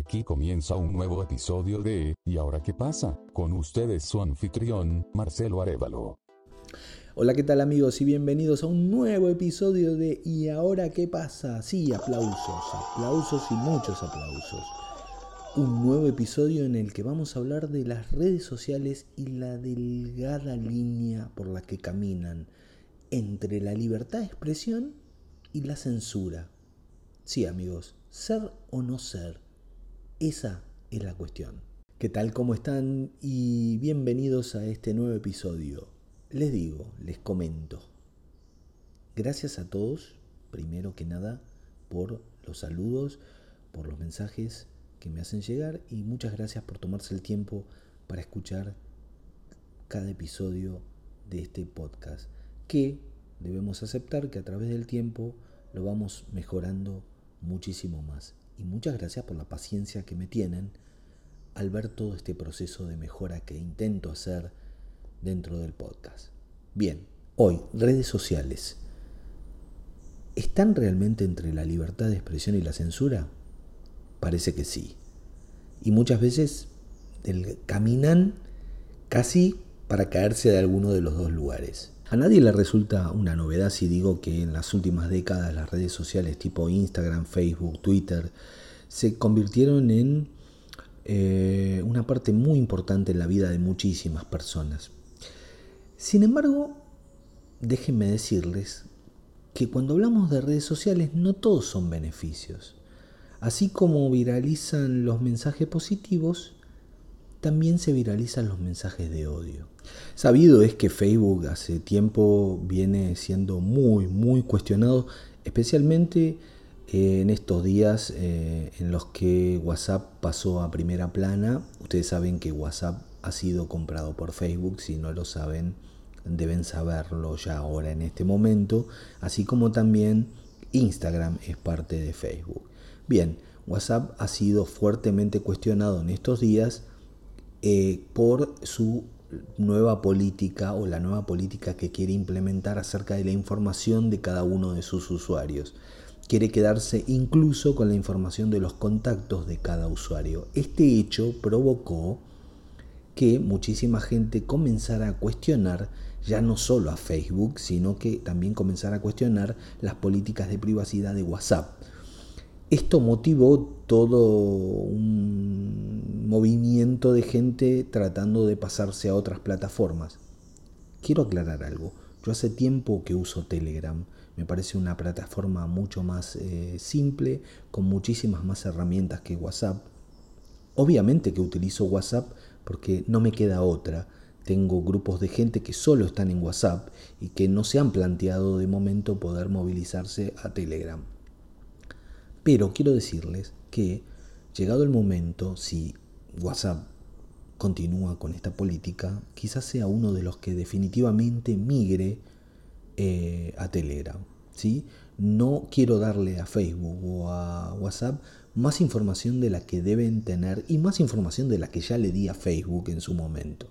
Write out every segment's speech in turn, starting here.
Aquí comienza un nuevo episodio de ¿Y ahora qué pasa? Con ustedes su anfitrión, Marcelo Arevalo. Hola, ¿qué tal amigos? Y bienvenidos a un nuevo episodio de ¿Y ahora qué pasa? Sí, aplausos, aplausos y muchos aplausos. Un nuevo episodio en el que vamos a hablar de las redes sociales y la delgada línea por la que caminan entre la libertad de expresión y la censura. Sí, amigos, ser o no ser, esa es la cuestión. ¿Qué tal? ¿Cómo están? Y bienvenidos a este nuevo episodio. Les digo, les comento. Gracias a todos, primero que nada, por los saludos, por los mensajes que me hacen llegar y muchas gracias por tomarse el tiempo para escuchar cada episodio de este podcast que debemos aceptar que a través del tiempo lo vamos mejorando muchísimo más. Y muchas gracias por la paciencia que me tienen al ver todo este proceso de mejora que intento hacer dentro del podcast. Bien, hoy, redes sociales. ¿Están realmente entre la libertad de expresión y la censura? Parece que sí. Y muchas veces caminan casi para caerse de alguno de los dos lugares. A nadie le resulta una novedad si digo que en las últimas décadas las redes sociales tipo Instagram, Facebook, Twitter se convirtieron en eh, una parte muy importante en la vida de muchísimas personas. Sin embargo, déjenme decirles que cuando hablamos de redes sociales no todos son beneficios. Así como viralizan los mensajes positivos, también se viralizan los mensajes de odio. Sabido es que Facebook hace tiempo viene siendo muy, muy cuestionado, especialmente eh, en estos días eh, en los que WhatsApp pasó a primera plana. Ustedes saben que WhatsApp ha sido comprado por Facebook, si no lo saben, deben saberlo ya ahora en este momento, así como también Instagram es parte de Facebook. Bien, WhatsApp ha sido fuertemente cuestionado en estos días eh, por su nueva política o la nueva política que quiere implementar acerca de la información de cada uno de sus usuarios. Quiere quedarse incluso con la información de los contactos de cada usuario. Este hecho provocó que muchísima gente comenzara a cuestionar ya no solo a Facebook, sino que también comenzara a cuestionar las políticas de privacidad de WhatsApp. Esto motivó todo un movimiento de gente tratando de pasarse a otras plataformas. Quiero aclarar algo. Yo hace tiempo que uso Telegram. Me parece una plataforma mucho más eh, simple, con muchísimas más herramientas que WhatsApp. Obviamente que utilizo WhatsApp porque no me queda otra. Tengo grupos de gente que solo están en WhatsApp y que no se han planteado de momento poder movilizarse a Telegram. Pero quiero decirles que, llegado el momento, si WhatsApp continúa con esta política, quizás sea uno de los que definitivamente migre eh, a Telegram. ¿sí? No quiero darle a Facebook o a WhatsApp más información de la que deben tener y más información de la que ya le di a Facebook en su momento.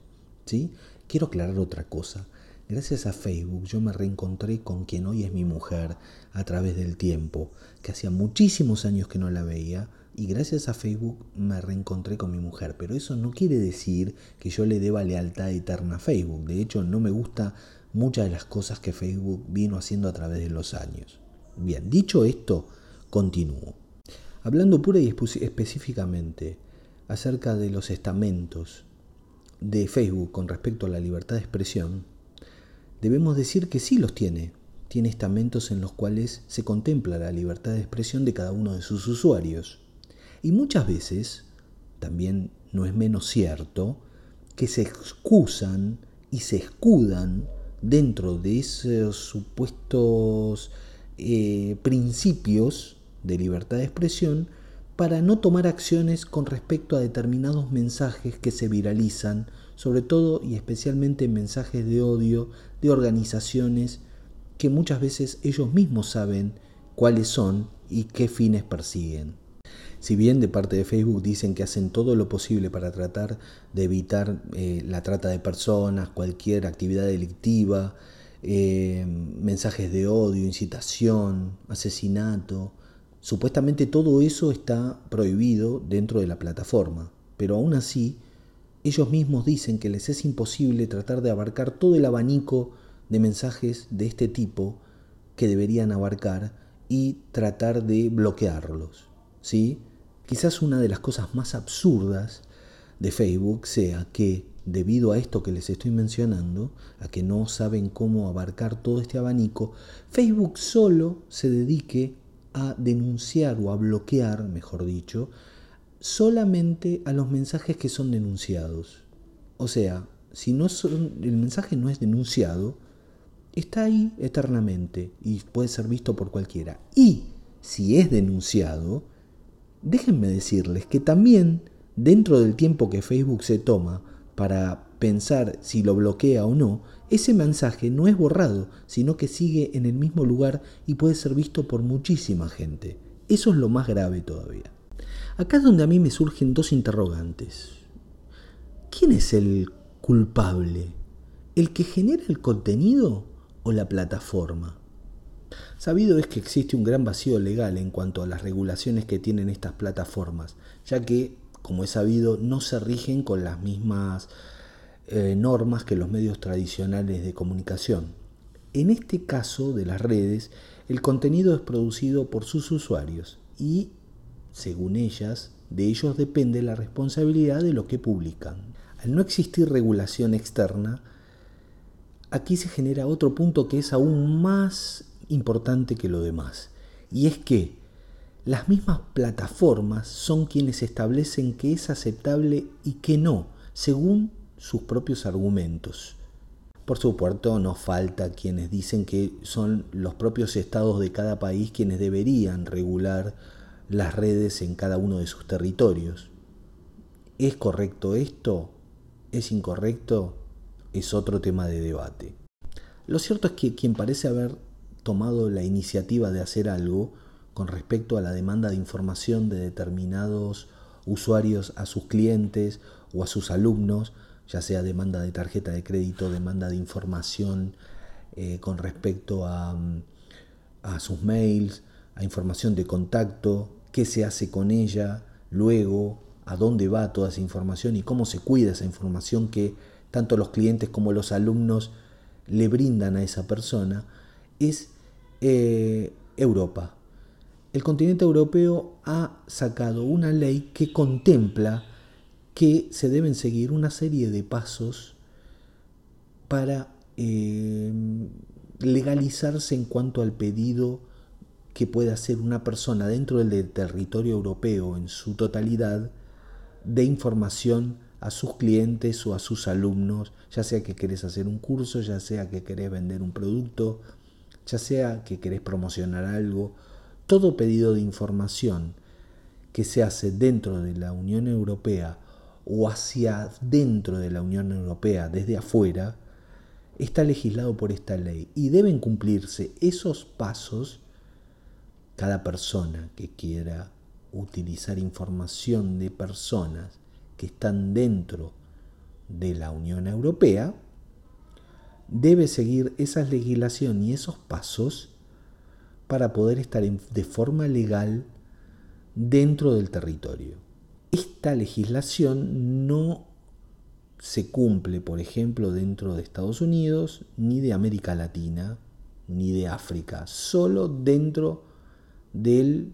¿sí? Quiero aclarar otra cosa. Gracias a Facebook yo me reencontré con quien hoy es mi mujer a través del tiempo, que hacía muchísimos años que no la veía, y gracias a Facebook me reencontré con mi mujer. Pero eso no quiere decir que yo le deba lealtad eterna a Facebook. De hecho, no me gusta muchas de las cosas que Facebook vino haciendo a través de los años. Bien, dicho esto, continúo. Hablando pura y específicamente acerca de los estamentos de Facebook con respecto a la libertad de expresión, debemos decir que sí los tiene. Tiene estamentos en los cuales se contempla la libertad de expresión de cada uno de sus usuarios. Y muchas veces, también no es menos cierto, que se excusan y se escudan dentro de esos supuestos eh, principios de libertad de expresión para no tomar acciones con respecto a determinados mensajes que se viralizan, sobre todo y especialmente mensajes de odio de organizaciones que muchas veces ellos mismos saben cuáles son y qué fines persiguen. Si bien de parte de Facebook dicen que hacen todo lo posible para tratar de evitar eh, la trata de personas, cualquier actividad delictiva, eh, mensajes de odio, incitación, asesinato, Supuestamente todo eso está prohibido dentro de la plataforma, pero aún así ellos mismos dicen que les es imposible tratar de abarcar todo el abanico de mensajes de este tipo que deberían abarcar y tratar de bloquearlos. ¿sí? Quizás una de las cosas más absurdas de Facebook sea que debido a esto que les estoy mencionando, a que no saben cómo abarcar todo este abanico, Facebook solo se dedique a denunciar o a bloquear, mejor dicho, solamente a los mensajes que son denunciados. O sea, si no son, el mensaje no es denunciado, está ahí eternamente y puede ser visto por cualquiera. Y si es denunciado, déjenme decirles que también dentro del tiempo que Facebook se toma para pensar si lo bloquea o no, ese mensaje no es borrado, sino que sigue en el mismo lugar y puede ser visto por muchísima gente. Eso es lo más grave todavía. Acá es donde a mí me surgen dos interrogantes. ¿Quién es el culpable? ¿El que genera el contenido o la plataforma? Sabido es que existe un gran vacío legal en cuanto a las regulaciones que tienen estas plataformas, ya que como es sabido, no se rigen con las mismas eh, normas que los medios tradicionales de comunicación. En este caso de las redes, el contenido es producido por sus usuarios y, según ellas, de ellos depende la responsabilidad de lo que publican. Al no existir regulación externa, aquí se genera otro punto que es aún más importante que lo demás, y es que las mismas plataformas son quienes establecen qué es aceptable y qué no, según sus propios argumentos. Por supuesto, no falta quienes dicen que son los propios estados de cada país quienes deberían regular las redes en cada uno de sus territorios. ¿Es correcto esto? ¿Es incorrecto? Es otro tema de debate. Lo cierto es que quien parece haber tomado la iniciativa de hacer algo con respecto a la demanda de información de determinados usuarios a sus clientes o a sus alumnos, ya sea demanda de tarjeta de crédito, demanda de información eh, con respecto a, a sus mails, a información de contacto, qué se hace con ella, luego a dónde va toda esa información y cómo se cuida esa información que tanto los clientes como los alumnos le brindan a esa persona, es eh, Europa. El continente europeo ha sacado una ley que contempla que se deben seguir una serie de pasos para eh, legalizarse en cuanto al pedido que puede hacer una persona dentro del territorio europeo en su totalidad de información a sus clientes o a sus alumnos, ya sea que querés hacer un curso, ya sea que querés vender un producto, ya sea que querés promocionar algo todo pedido de información que se hace dentro de la Unión Europea o hacia dentro de la Unión Europea desde afuera, está legislado por esta ley y deben cumplirse esos pasos cada persona que quiera utilizar información de personas que están dentro de la Unión Europea, debe seguir esa legislación y esos pasos para poder estar de forma legal dentro del territorio. Esta legislación no se cumple, por ejemplo, dentro de Estados Unidos, ni de América Latina, ni de África, solo dentro del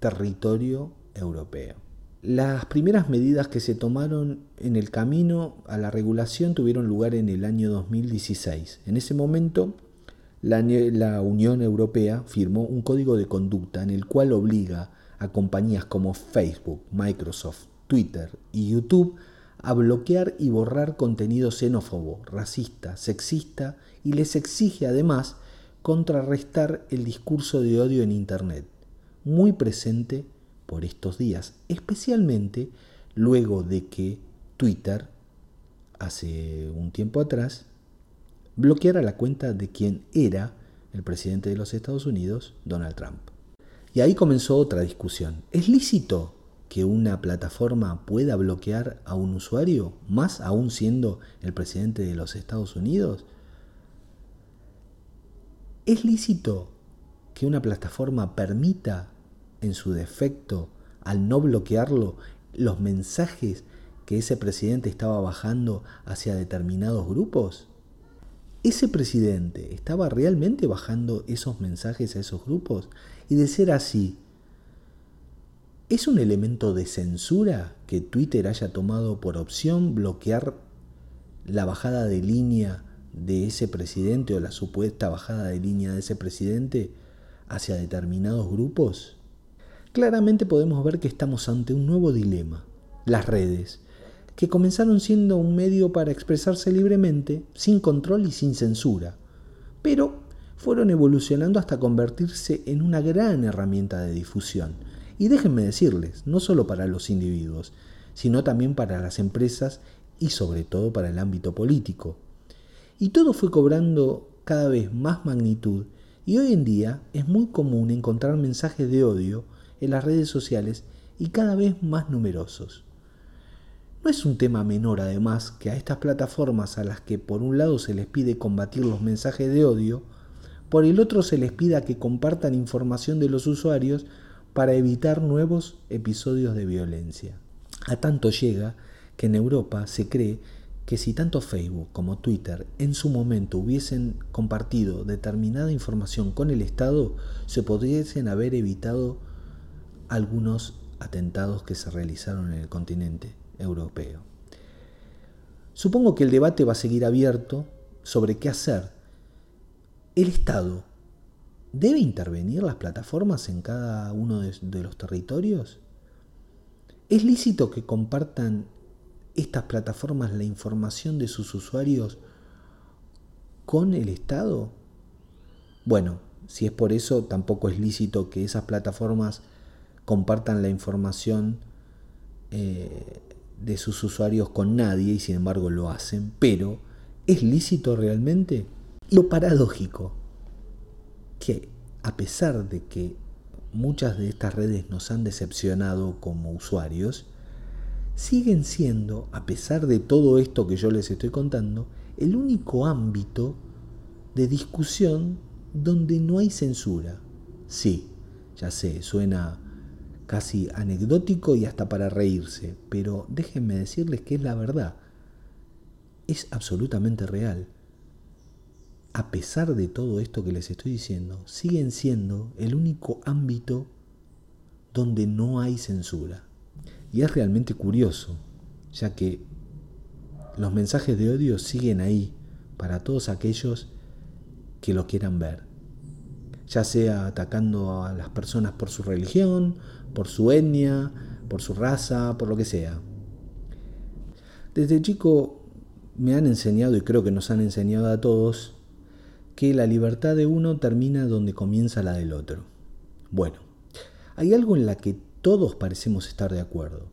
territorio europeo. Las primeras medidas que se tomaron en el camino a la regulación tuvieron lugar en el año 2016. En ese momento la, Unión Europea firmó un código de conducta en el cual obliga a compañías como Facebook, Microsoft, Twitter y YouTube a bloquear y borrar contenido xenófobo, racista, sexista y les exige además contrarrestar el discurso de odio en Internet, muy presente por estos días, especialmente luego de que Twitter, hace un tiempo atrás, bloqueara la cuenta de quien era el presidente de los Estados Unidos, Donald Trump. Y ahí comenzó otra discusión. ¿Es lícito que una plataforma pueda bloquear a un usuario, más aún siendo el presidente de los Estados Unidos? ¿Es lícito que una plataforma permita, en su defecto, al no bloquearlo, los mensajes que ese presidente estaba bajando hacia determinados grupos? ¿Ese presidente estaba realmente bajando esos mensajes a esos grupos? Y de ser así, ¿es un elemento de censura que Twitter haya tomado por opción bloquear la bajada de línea de ese presidente o la supuesta bajada de línea de ese presidente hacia determinados grupos? Claramente podemos ver que estamos ante un nuevo dilema. Las redes, que comenzaron siendo un medio para expresarse libremente, sin control y sin censura, pero fueron evolucionando hasta convertirse en una gran herramienta de difusión. Y déjenme decirles, no solo para los individuos, sino también para las empresas y sobre todo para el ámbito político. Y todo fue cobrando cada vez más magnitud y hoy en día es muy común encontrar mensajes de odio en las redes sociales y cada vez más numerosos. No es un tema menor además que a estas plataformas a las que por un lado se les pide combatir los mensajes de odio, por el otro se les pida que compartan información de los usuarios para evitar nuevos episodios de violencia. A tanto llega que en Europa se cree que si tanto Facebook como Twitter en su momento hubiesen compartido determinada información con el Estado, se podrían haber evitado algunos atentados que se realizaron en el continente europeo. Supongo que el debate va a seguir abierto sobre qué hacer. ¿El Estado debe intervenir las plataformas en cada uno de, de los territorios? ¿Es lícito que compartan estas plataformas la información de sus usuarios con el Estado? Bueno, si es por eso, tampoco es lícito que esas plataformas compartan la información eh, de sus usuarios con nadie y sin embargo lo hacen, pero ¿es lícito realmente? lo paradójico, que a pesar de que muchas de estas redes nos han decepcionado como usuarios, siguen siendo, a pesar de todo esto que yo les estoy contando, el único ámbito de discusión donde no hay censura. Sí, ya sé, suena casi anecdótico y hasta para reírse, pero déjenme decirles que es la verdad. Es absolutamente real. A pesar de todo esto que les estoy diciendo, siguen siendo el único ámbito donde no hay censura. Y es realmente curioso, ya que los mensajes de odio siguen ahí para todos aquellos que lo quieran ver, ya sea atacando a las personas por su religión, por su etnia, por su raza, por lo que sea. Desde chico me han enseñado, y creo que nos han enseñado a todos, que la libertad de uno termina donde comienza la del otro. Bueno, hay algo en la que todos parecemos estar de acuerdo,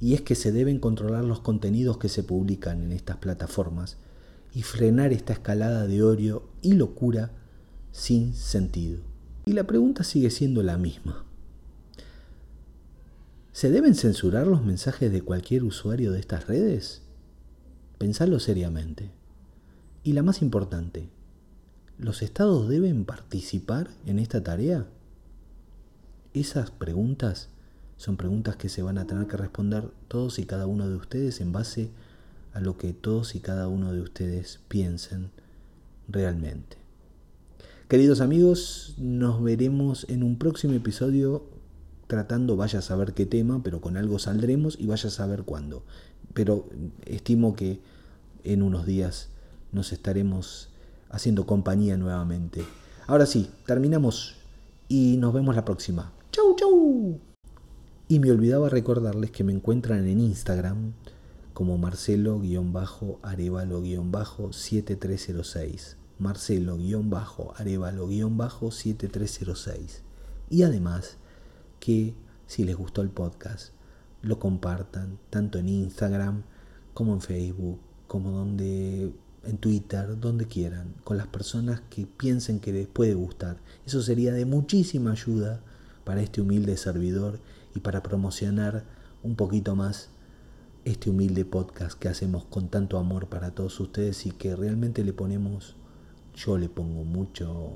y es que se deben controlar los contenidos que se publican en estas plataformas y frenar esta escalada de odio y locura sin sentido. Y la pregunta sigue siendo la misma. ¿Se deben censurar los mensajes de cualquier usuario de estas redes? Pensadlo seriamente. Y la más importante, ¿los estados deben participar en esta tarea? Esas preguntas son preguntas que se van a tener que responder todos y cada uno de ustedes en base a lo que todos y cada uno de ustedes piensen realmente. Queridos amigos, nos veremos en un próximo episodio tratando, vaya a saber qué tema, pero con algo saldremos y vaya a saber cuándo. Pero estimo que en unos días nos estaremos haciendo compañía nuevamente. Ahora sí, terminamos y nos vemos la próxima. Y me olvidaba recordarles que me encuentran en Instagram como Marcelo-Arevalo-7306. Marcelo-Arevalo-7306. Y además que si les gustó el podcast, lo compartan tanto en Instagram como en Facebook, como donde en Twitter, donde quieran, con las personas que piensen que les puede gustar. Eso sería de muchísima ayuda para este humilde servidor y para promocionar un poquito más este humilde podcast que hacemos con tanto amor para todos ustedes y que realmente le ponemos, yo le pongo mucho,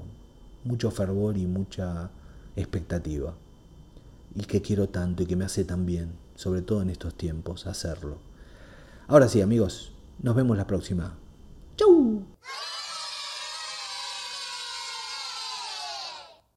mucho fervor y mucha expectativa. Y que quiero tanto y que me hace tan bien, sobre todo en estos tiempos, hacerlo. Ahora sí, amigos, nos vemos la próxima. ¡Chau!